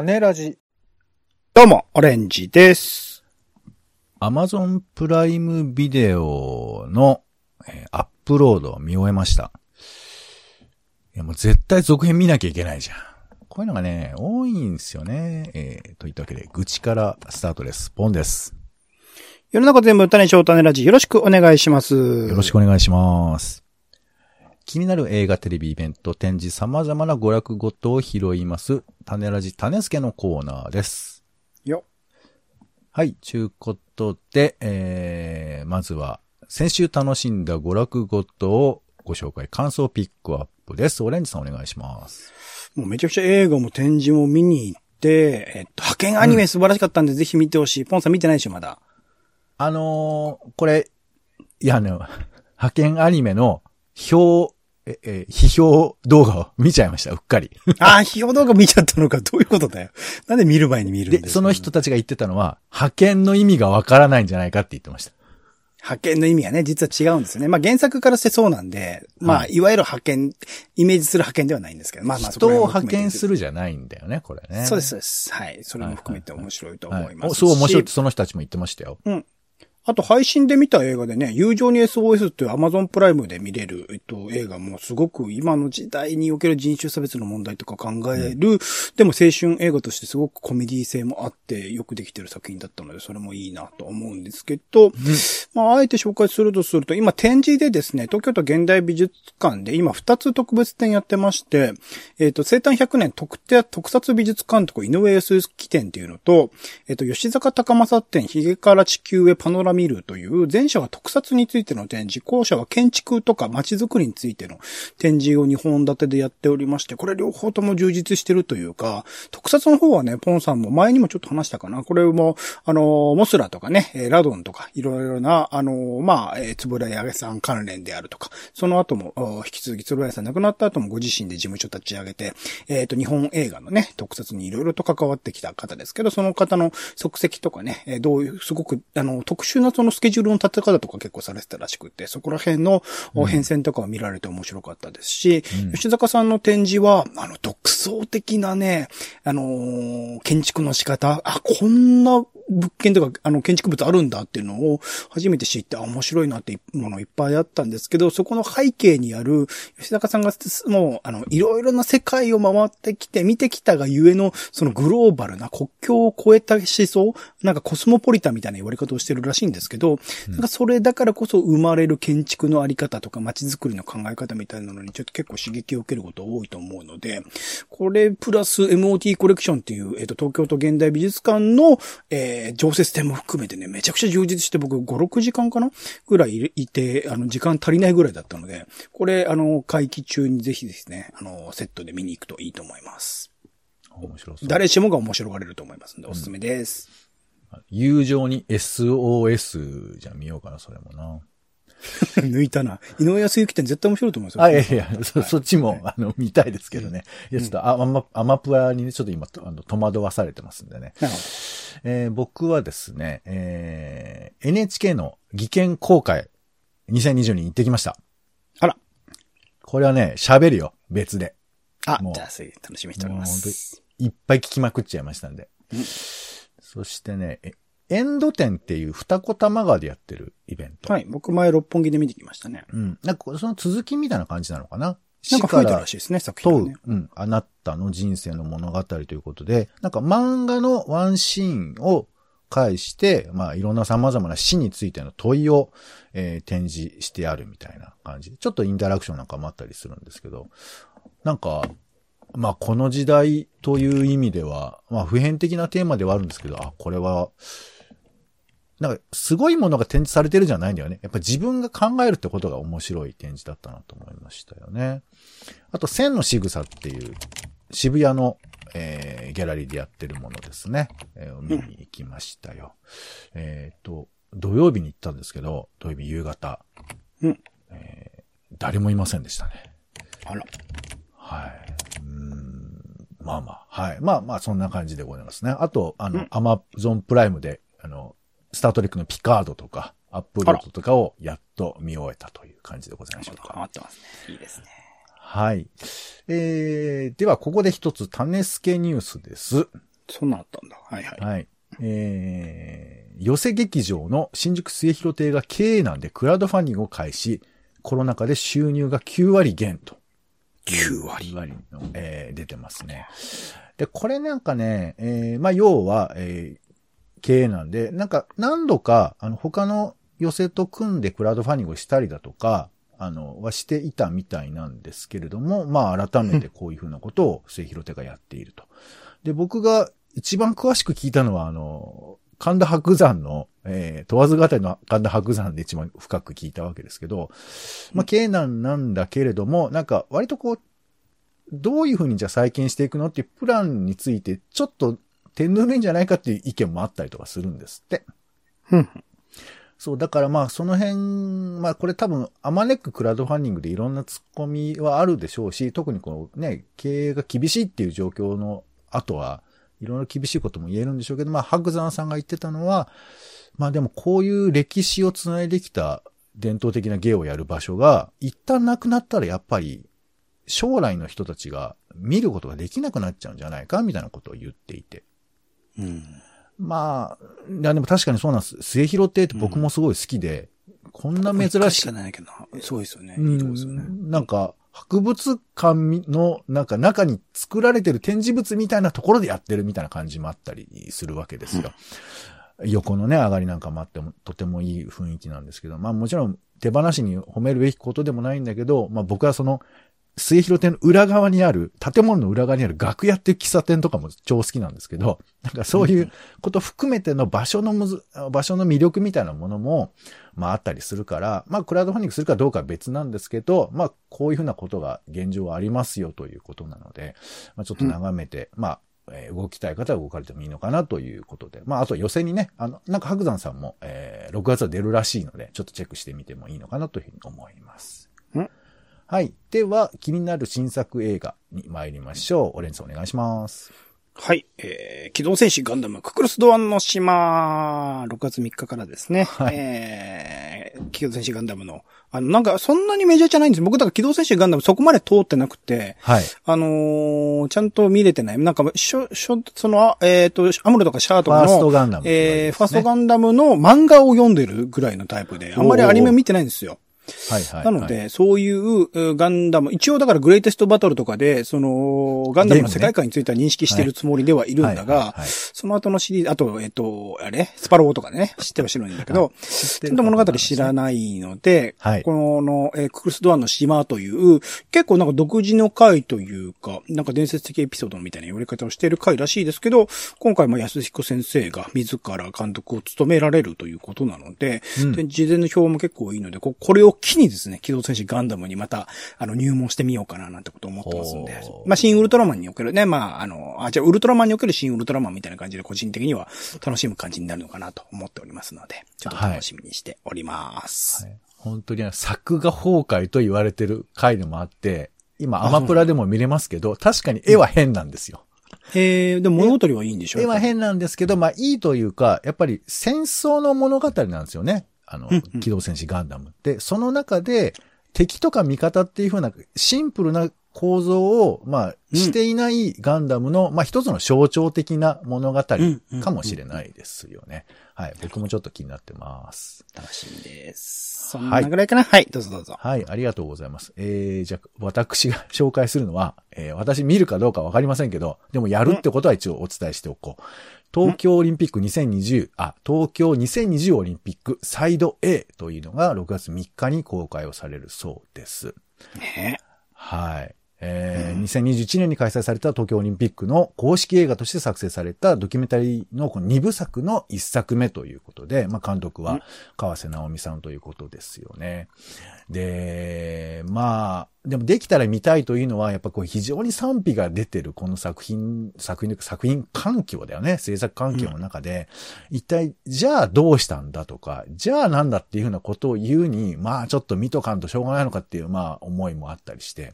種ラジ。どうも、オレンジです。アマゾンプライムビデオの、えーアップロードを見終えました。いや、もう絶対続編見なきゃいけないじゃん。こういうのがね、多いんですよね。えーといったわけで、愚痴からスタートです。ポンです。世の中全部種翔種ラジ、よろしくお願いします。よよろしくお願いします。気になる映画、テレビイベント、展示、様々な娯楽ごとを拾います。種ラジ、種助のコーナーです。よ。はい、ちゅうことで、えー、まずは、先週楽しんだ娯楽ごとをご紹介、感想ピックアップです。オレンジさんお願いします。もうめちゃくちゃ映画も展示も見に行って、えっと、派遣アニメ素晴らしかったんで、ぜひ見てほしい。ポンさん見てないでしょ、まだ。あのー、これ、いや、あの、派遣アニメの表、え、え、批評動画を見ちゃいました、うっかり。ああ、費用動画見ちゃったのか、どういうことだよ。なんで見る前に見るんですで、かその人たちが言ってたのは、派遣の意味がわからないんじゃないかって言ってました。派遣の意味はね、実は違うんですよね。まあ原作からしてそうなんで、まあ、、はいわゆる派遣、イメージする派遣ではないんですけど、まあまあ人を派遣するじゃないんだよね、これね。そうです、そうです。はい。それも含めて面白いと思いますそう面白いってその人たちも言ってましたよ。あと配信で見た映画でね、友情に SOS っていう Amazon プライムで見れる、えっと、映画もすごく今の時代における人種差別の問題とか考える、でも青春映画としてすごくコメディ性もあってよくできてる作品だったので、それもいいなと思うんですけど、まあ、あえて紹介するとすると、今展示でですね、東京都現代美術館で今2つ特別展やってまして、えっと、生誕100年特定特撮美術監督井上康之展っていうのと、えっと、吉坂高正展、ヒゲから地球へパノラミルという、前者は特撮についての展示、後者は建築とか街づくりについての展示を2本立てでやっておりまして、これ両方とも充実してるというか、特撮の方はね、ポンさんも前にもちょっと話したかな。これも、あの、モスラとかね、ラドンとか、いろいろな、あの、まあ、えー、つぶらやさん関連であるとか、その後も、引き続きつぶらやさん亡くなった後もご自身で事務所立ち上げて、えっ、と、日本映画のね、特撮にいろいろと関わってきた方ですけど、その方の足跡とかね、どういう、すごく、あの、特殊なそのスケジュールの立て方とか結構されてたらしくて、そこら辺の、お変遷とかを見られて面白かったですし、吉坂さんの展示は、あの、独創的なね、あのー建築の仕方、あ、こんな物件とか、あの、建築物あるんだっていうのを初めて知って、あ、面白いなっていうものいっぱいあったんですけど、そこの背景にある、吉坂さんがもう、あの、いろいろな世界を回ってきて、見てきたがゆえの、そのグローバルな国境を超えた思想、なんかコスモポリタンみたいな言われ方をしてるらしいんですけど、なんかそれだからこそ生まれる建築のあり方とか街づくりの考え方みたいなのにちょっと結構刺激を受けること多いと思うので、これプラス MOT コレクションっていう、えっ、と、東京都現代美術館の、えー、常設展も含めてね、めちゃくちゃ充実して僕5、6時間かなぐらいいて、あの、時間足りないぐらいだったので、これ、あの、会期中にぜひですね、あの、セットで見に行くといいと思います。面白そう。誰しもが面白がれると思いますので、おすすめです。友情に SOS じゃ見ようかな、それもな。抜いたな。井上康之展絶対面白いと思いますよ。あ、いやいや、そ、そっちも、あの、見たいですけどね。いや、ちょっと、あアマ、アマプラにね、ちょっと今、あの、戸惑わされてますんでね。なるほど。えー僕はですね、えー NHK の技研公開2020に行ってきました。あら。これはね、喋るよ、別で。あも、うじゃあ、楽しみにしております。いっぱい聞きまくっちゃいましたんで。そしてね、えエンド展っていう二子玉川でやってるイベント。はい。僕前六本木で見てきましたね。うん。なんか、その続きみたいな感じなのかな？なんか増えてるらしいですね、作品問う。うん、あなたの人生の物語ということで、なんか漫画のワンシーンを介して、まあいろんな様々な死についての問いを、えー展示してあるみたいな感じで、ちょっとインタラクションなんかもあったりするんですけど、なんか、まあこの時代という意味では、まあ普遍的なテーマではあるんですけど、あ、これは、なんか、すごいものが展示されてるじゃないんだよね。やっぱ自分が考えるってことが面白い展示だったなと思いましたよね。あと、千の仕草っていう、渋谷の、えーギャラリーでやってるものですね。えー見に行きましたよ。えっ、と、土曜日に行ったんですけど、土曜日夕方。うんえー誰もいませんでしたね。あら。はい。まあまあ、はい。まあまあ、そんな感じでございますね。あと、あの、アマゾンプライムで、あの、スタートレックのピカードとか、アップロードとかをやっと見終えたという感じでございましょうか。ハマってますね。いいですね。はい。えー、では、ここで一つ、種付けニュースです。そんなんあったんだ。はいはい。はい。えー、寄せ劇場の新宿末広亭が経営難でクラウドファンディングを開始、コロナ禍で収入が9割減と。9割9割の、えー出てますね。で、これなんかね、えーまあ、要は、えー経営なんで、なんか何度か、あの、他の寄せと組んでクラウドファンディングをしたりだとか、あの、はしていたみたいなんですけれども、まあ、改めてこういうふうなことを末広手がやっていると。で、僕が一番詳しく聞いたのは、あの、神田白山の、えー、問わず語りの神田白山で一番深く聞いたわけですけど、まあ、経営難なんだけれども、なんか割とこう、どういうふうにじゃあ再建していくのっていうプランについて、ちょっと手ぬるいんじゃないかっていう意見もあったりとかするんですって。うん。そう、だからまあその辺、まあこれ多分、アマネッククラウドファンディングでいろんな突っ込みはあるでしょうし、特にこのね、経営が厳しいっていう状況の後は、いろいろ厳しいことも言えるんでしょうけど、まあ白山さんが言ってたのは、まあでもこういう歴史をつないできた伝統的な芸をやる場所が、一旦なくなったらやっぱり、将来の人たちが見ることができなくなっちゃうんじゃないかみたいなことを言っていて。うん。まあ、いやでも確かにそうなんです。末広亭って僕もすごい好きで、こんな珍しいしか。ないけど、すごいですよね。うんなんか、博物館の、なんか中に作られてる展示物みたいなところでやってるみたいな感じもあったりするわけですよ。横のね、上がりなんかもあっても、とてもいい雰囲気なんですけど、まあもちろん手放しに褒めるべきことでもないんだけど、まあ僕はその、末広亭の裏側にある、建物の裏側にある楽屋っていう喫茶店とかも超好きなんですけど、なんかそういうこと含めての場所のむず、場所の魅力みたいなものも、まああったりするから、まあクラウドファンディングするかどうかは別なんですけど、まあこういうふうなことが現状はありますよということなので、まあちょっと眺めて、まあ、えー動きたい方は動かれてもいいのかなということで。まあ、あと予選にね、あの、なんか白山さんも、えー6月は出るらしいので、ちょっとチェックしてみてもいいのかなというふうに思います。んはい。では、気になる新作映画に参りましょう。オレンジさんお願いします。はい。えー、機動戦士ガンダムククルスドアンの島、6月3日からですね。はいえー、機動戦士ガンダムの、あの、なんかそんなにメジャーじゃないんです僕だから機動戦士ガンダムそこまで通ってなくて、はい。あのーちゃんと見れてない。なんか、しょ、しょ、その、あえっ、と、アムロとかシャアとかの、ファーストガンダムって言われるえー、ファーストガンダムの漫画を読んでるぐらいのタイプで、あんまりアニメ見てないんですよ。はい、はい。なので、そういううガンダム、一応だからグレイテストバトルとかで、その、ガンダムの世界観については認識しているつもりではいるんだがはい、その後のシリーズ、あと、えっと、あれ？スパロボとかね、知っては知らないんだけど、ちゃんと物語知らないので、はい。この、えーククルスドアンの島という、結構なんか独自の回というか、なんか伝説的エピソードみたいな言われ方をしている回らしいですけど、今回も安彦先生が自ら監督を務められるということなので、うん。で事前の表も結構いいので、ここれを機にですね、機動戦士ガンダムにまた、あの、入門してみようかななんてことを思ってますんで。まあ、新ウルトラマンにおけるね、まあ、あの、あ、じゃあウルトラマンにおける新ウルトラマンみたいな感じで個人的には楽しむ感じになるのかなと思っておりますので、ちょっと楽しみにしております。はい。本当にね作画崩壊と言われてる回でもあって、今アマプラでも見れますけど、確かに絵は変なんですよ。えー、でも物語はいいんでしょ絵は変なんですけど、まあいいというか、やっぱり戦争の物語なんですよね。あのうんう、ん機動戦士ガンダムって。その中で、敵とか味方っていう風なシンプルな構造を、まあ、うんしていないガンダムの、まあ一つの象徴的な物語うんうんかもしれないですよね。はい。僕もちょっと気になってます。楽しみです。そんなぐらいかな、はい、どうぞどうぞ。はい、ありがとうございます。えー、じゃあ、私が紹介するのは、えー、私見るかどうかわかりませんけど、でもやるってことは一応お伝えしておこう。東京オリンピック2020、あ、東京2020オリンピックサイド A というのが6月3日に公開をされるそうです。ねはい。えーうん2021年に開催された東京オリンピックの公式映画として作成されたドキュメンタリーのこの2部作の1作目ということで、まあ、監督は川瀬直美さんということですよね。で、まあ、でもできたら見たいというのは、やっぱこう非常に賛否が出てるこの作品、作品作品環境だよね。制作環境の中で、一体、じゃあどうしたんだとか、じゃあなんだっていうふうなことを言うに、まあちょっと見とかんとしょうがないのかっていう、まあ思いもあったりして。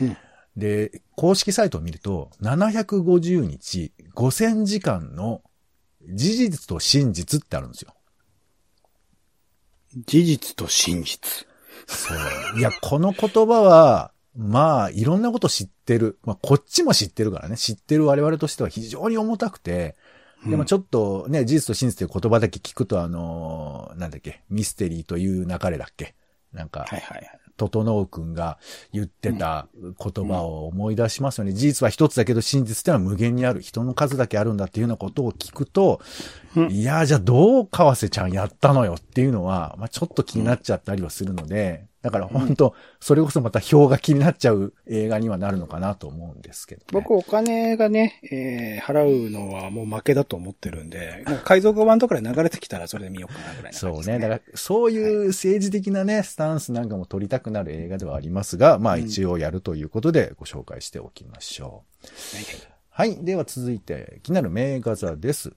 うんで、公式サイトを見ると、750日、5000時間の事実と真実ってあるんですよ。事実と真実。そう。いや、この言葉は、まあ、いろんなこと知ってる。まあ、こっちも知ってるからね。知ってる我々としては非常に重たくて、でもちょっとね、事実と真実という言葉だけ聞くと、あのーなんだっけ、ミステリーという流れだっけ？なんか、はいはいはい。整くんが言ってた言葉を思い出しますよね。事実は一つだけど真実ってのは無限にある。人の数だけあるんだっていうようなことを聞くと、うんいやーじゃあどう川瀬ちゃんやったのよっていうのは、まあちょっと気になっちゃったりはするので、だから本当、それこそまた票が気になっちゃう映画にはなるのかなと思うんですけど、ね。僕お金がね、えー払うのはもう負けだと思ってるんで、なんか海賊版とかで流れてきたらそれで見ようかなぐらいなそうね。だから、そういう政治的なね、スタンスなんかも取りたくなる映画ではありますが、まあ一応やるということでご紹介しておきましょう。はいはいはい。では続いて、気になる名画座です。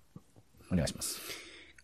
お願いします。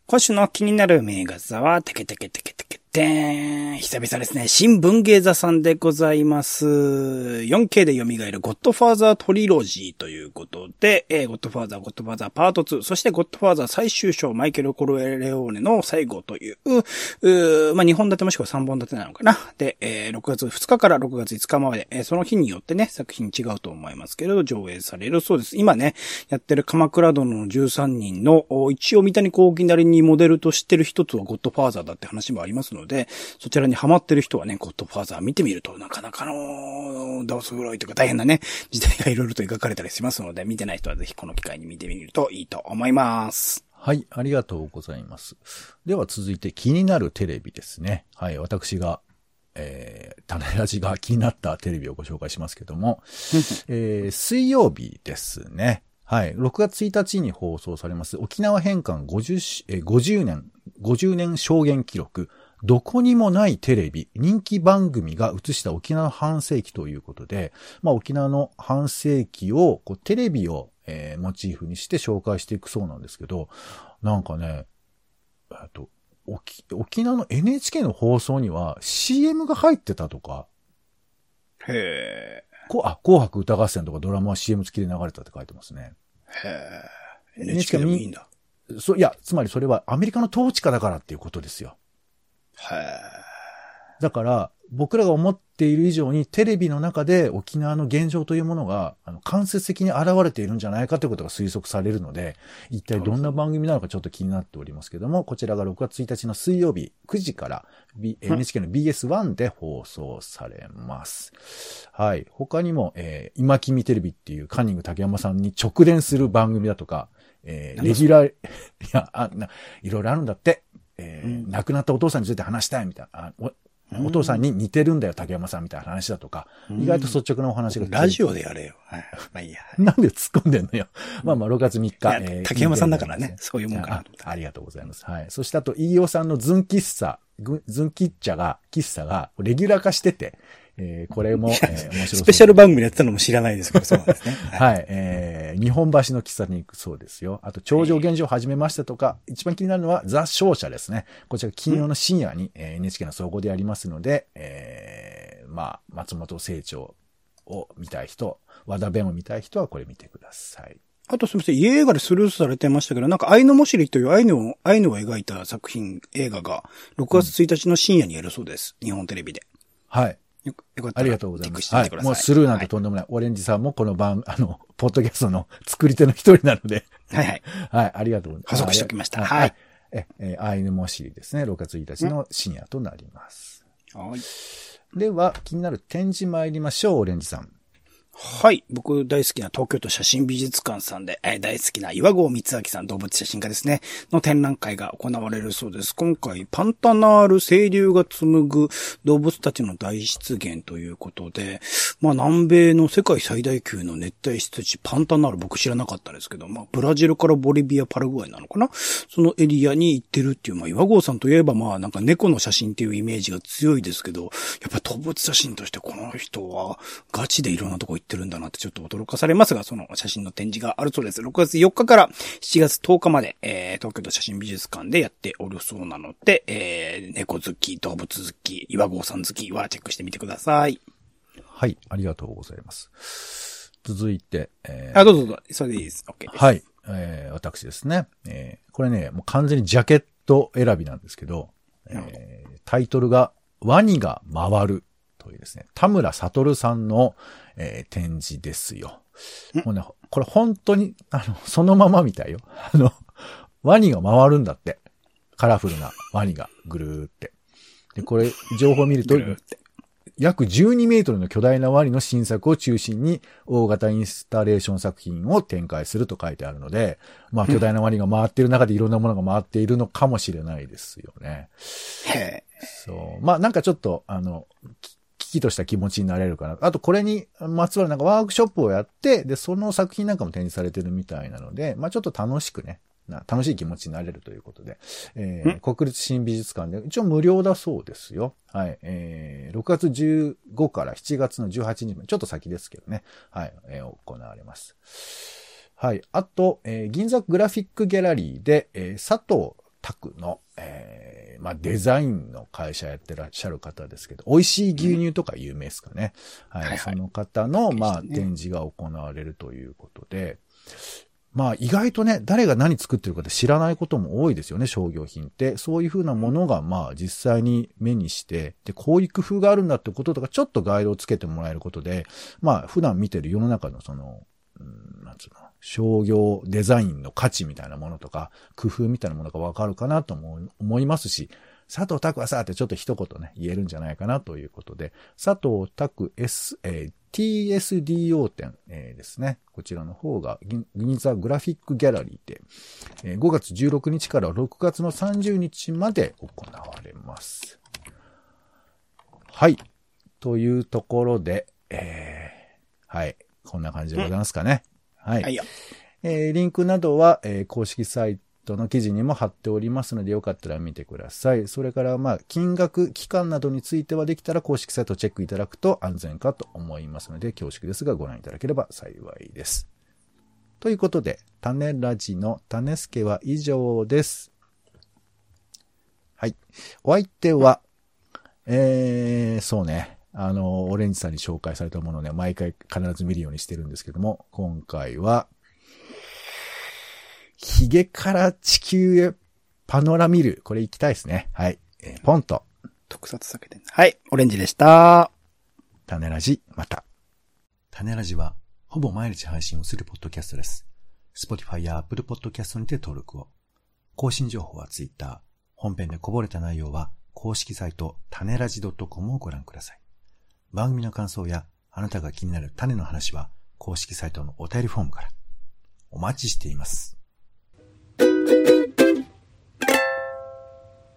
今週の気になる名画座は、テケテケテケテケテーン。久々ですね。新文芸座さんでございます。4K で蘇るゴッドファーザートリロジーということで、えー、ゴッドファーザー、ゴッドファーザーパート2、そしてゴッドファーザー最終章、マイケル・コルエレオーネの最後という、うまあ、2本立てもしくは3本立てなのかな。で、えー、6月2日から6月5日まで、えー、その日によってね、作品違うと思いますけれど、上映されるそうです。今ね、やってる鎌倉殿の13人の、一応三谷幸喜なりにモデルとしてる一つはゴッドファーザーだって話もありますので、そちらにハマってる人はね、ゴッドファーザー見てみると、なかなかの、ダオス黒いとか大変なね、時代がいろいろと描かれたりしますので、見てない人はぜひこの機会に見てみるといいと思います。はい。ありがとうございます。では続いて、気になるテレビですね。はい。私が、えー、種ラジが気になったテレビをご紹介しますけども、えー、水曜日ですね。はい。6月1日に放送されます、沖縄返還 50, しえー50年、50年証言記録、どこにもないテレビ、人気番組が映した沖縄の半世紀ということで、まあ沖縄の半世紀を、こうテレビを、えーモチーフにして紹介していくそうなんですけど、なんかね、えっと、沖沖縄の NHK の放送には CM が入ってたとか、へこあ、紅白歌合戦とかドラマは CM 付きで流れたって書いてますね。ー。へー。NHK でもいいんだ。そいや、つまりそれはアメリカの統治下だからっていうことですよ。へだから、僕らが思っている以上にテレビの中で沖縄の現状というものが、あの、間接的に現れているんじゃないかということが推測されるので、一体どんな番組なのかちょっと気になっておりますけども、こちらが6月1日の水曜日9時から、B、NHK の BS1 で放送されます。はい。他にも、えー今君テレビっていうカンニング竹山さんに直伝する番組だとか、えーレギュラー、いや、あ、な、いろいろあるんだって。えーうん亡くなったお父さんについて話したいみたいな。あおお父さんに似てるんだよ、竹山さんみたいな話だとか、うん意外と率直なお話がラジオでやれよ。はい。まあいいや。なんで突っ込んでんのよ。まあまあ、6月3日。竹山さんだからねそういうもんか。あありがとうございます。はい。そしてあと、飯尾さんのズン喫茶、ぐズン喫茶が、喫茶が、レギュラー化してて、えーこれも、えー面白スペシャル番組でやってたのも知らないですけど、そうなんですね。はい。はい、えー、日本橋の喫茶に行くそうですよ。あと、超常現象を始めましたとか、一番気になるのは、ザ・勝者ですね。こちら金曜の深夜に、えー NHK の総合でやりますので、えー、まあ、松本清張を見たい人、和田弁を見たい人はこれ見てください。あとすみません、家映画でスルーされてましたけど、なんか、アイヌモシリというアイヌを、アイヌを描いた作品、映画が、6月1日の深夜にやるそうです。日本テレビで。はい。よよかったらありがとうございます。はいもうスルーなんてとんでもない。オレンジさんもこの番、あの、ポッドキャストの 作り手の一人なので、はいはい。はい、ありがとうございます。補足しておきましたははいい。え、え、アイヌモシリですね。6月1日の深夜となります。はい。では、気になる展示参りましょう、オレンジさん。はい。僕大好きな東京都写真美術館さんで、えー大好きな岩合光明さん、動物写真家ですね、の展覧会が行われるそうです。今回、パンタナール清流が紡ぐ動物たちの大出現ということで、まあ南米の世界最大級の熱帯湿地、パンタナール僕知らなかったですけど、まあブラジルからボリビア、パラグアイなのかな？そのエリアに行ってるっていう、まあ岩合さんといえばまあなんか猫の写真っていうイメージが強いですけど、やっぱ動物写真としてこの人はガチでいろんなとこ行ってるんだなってちょっと驚かされますが、その写真の展示があるそうです。6月4日から7月10日まで、えー、東京都写真美術館でやっておるそうなので、えー、猫好き、動物好き、岩合さん好きはチェックしてみてください。はい、ありがとうございます。続いて、えーあ、どうぞどうぞ。それでいいです。OK です。はい、えー私ですね。えーこれね、もう完全にジャケット選びなんですけどえータイトルが、ワニが回るというですね、田村悟さんの、えー展示ですよ。もうね、これ本当に、あの、そのままみたいよ。あの、ワニが回るんだって。カラフルなワニがぐるーって。で、これ、情報を見ると約12メートルの巨大なワニの新作を中心に大型インスタレーション作品を展開すると書いてあるので、まあ巨大なワニが回っている中でいろんなものが回っているのかもしれないですよね。へえ。そう。まあなんかちょっと、あの、きとした気持ちになれるかな。あとこれにまつわるなんかワークショップをやって、で、その作品なんかも展示されてるみたいなので、まあちょっと楽しくね、な楽しい気持ちになれるということで、えー国立新美術館で一応無料だそうですよ。はい。えー、6月15から7月の18日まで、ちょっと先ですけどね。はい。えー行われます。はい。あと、えー銀座グラフィックギャラリーで、えー佐藤拓の、えーまあ、デザインの会社やってらっしゃる方ですけど、美味しい牛乳とか有名ですかね。はい。はいはいその方の、まあ、展示が行われるということで、まあ意外とね、誰が何作ってるかって知らないことも多いですよね、商業品って。そういうふうなものがまあ実際に目にして、で、こういう工夫があるんだってこととか、ちょっとガイドをつけてもらえることで、まあ普段見てる世の中のその、うん、なんつうの、商業デザインの価値みたいなものとか、工夫みたいなものがわかるかなと思思いますし、佐藤拓はさ、ってちょっと一言ね、言えるんじゃないかなということで、佐藤拓 S、えー TSDO 展、えーですね。こちらの方が銀座グラフィックギャラリーで、えー5月16日から6月の30日まで行われます。はい。というところで、えーはい。こんな感じでございますかね。はい。はいよ。えーリンクなどは、えー公式サイトの記事にも貼っておりますので、よかったら見てください。それから、まあ、金額、期間などについてはできたら公式サイトをチェックいただくと安全かと思いますので、恐縮ですがご覧いただければ幸いです。ということで、種ラジの種助は以上です。はい。お相手は、えー、そうね。あの、オレンジさんに紹介されたものをね、毎回必ず見るようにしてるんですけども、今回は、ヒゲから地球へパノラミル。これ行きたいですね。はい。えーポンと、特撮避けてんはい。オレンジでした。種ラジ、また。種ラジは、ほぼ毎日配信をするポッドキャストです。Spotify や Apple Podcast にて登録を。更新情報は Twitter。本編でこぼれた内容は、公式サイト、種ラジ .com をご覧ください。番組の感想や、あなたが気になる種の話は、公式サイトのお便りフォームから。お待ちしています。